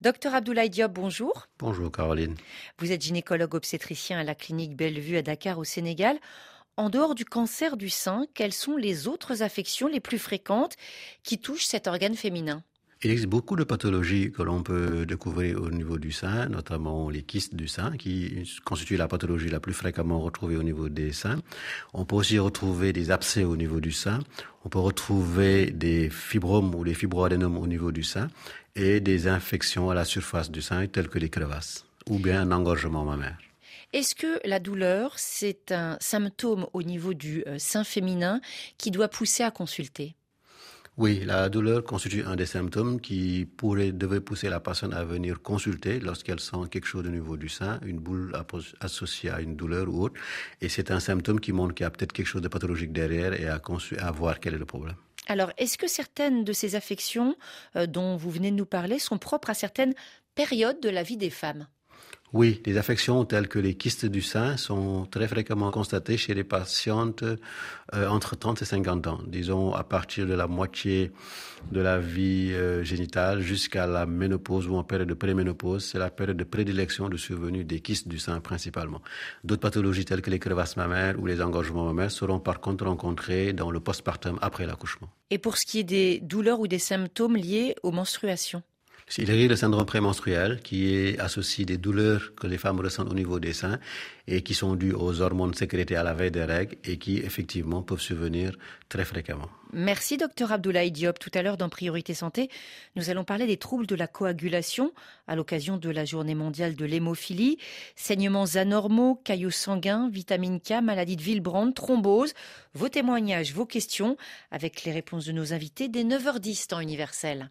Docteur Abdoulaye Diop, bonjour. Bonjour Caroline. Vous êtes gynécologue obstétricien à la clinique Bellevue à Dakar au Sénégal. En dehors du cancer du sein, quelles sont les autres affections les plus fréquentes qui touchent cet organe féminin? Il existe beaucoup de pathologies que l'on peut découvrir au niveau du sein, notamment les kystes du sein, qui constituent la pathologie la plus fréquemment retrouvée au niveau des seins. On peut aussi retrouver des abcès au niveau du sein. On peut retrouver des fibromes ou des fibroadénomes au niveau du sein et des infections à la surface du sein, telles que les crevasses, ou bien un engorgement mammaire. Est-ce que la douleur, c'est un symptôme au niveau du euh, sein féminin qui doit pousser à consulter? Oui, la douleur constitue un des symptômes qui pourrait, devait pousser la personne à venir consulter lorsqu'elle sent quelque chose au niveau du sein, une boule associée à une douleur ou autre. Et c'est un symptôme qui montre qu'il y a peut-être quelque chose de pathologique derrière et à, à voir quel est le problème. Alors, est-ce que certaines de ces affections euh, dont vous venez de nous parler sont propres à certaines périodes de la vie des femmes? Oui, des affections telles que les kystes du sein sont très fréquemment constatées chez les patientes euh, entre 30 et 50 ans, disons à partir de la moitié de la vie euh, génitale jusqu'à la ménopause ou en période de préménopause. C'est la période de prédilection de survenue des kystes du sein principalement. D'autres pathologies telles que les crevasses mammaires ou les engorgements mammaires seront par contre rencontrées dans le postpartum après l'accouchement. Et pour ce qui est des douleurs ou des symptômes liés aux menstruations? Il a le syndrome prémenstruel qui est associé des douleurs que les femmes ressentent au niveau des seins et qui sont dues aux hormones sécrétées à la veille des règles et qui effectivement peuvent survenir très fréquemment. Merci docteur Abdoulaye Diop. Tout à l'heure dans Priorité Santé, nous allons parler des troubles de la coagulation à l'occasion de la journée mondiale de l'hémophilie, saignements anormaux, caillots sanguins, vitamine K, maladie de Villebrand, thrombose. Vos témoignages, vos questions avec les réponses de nos invités dès 9h10 temps universel.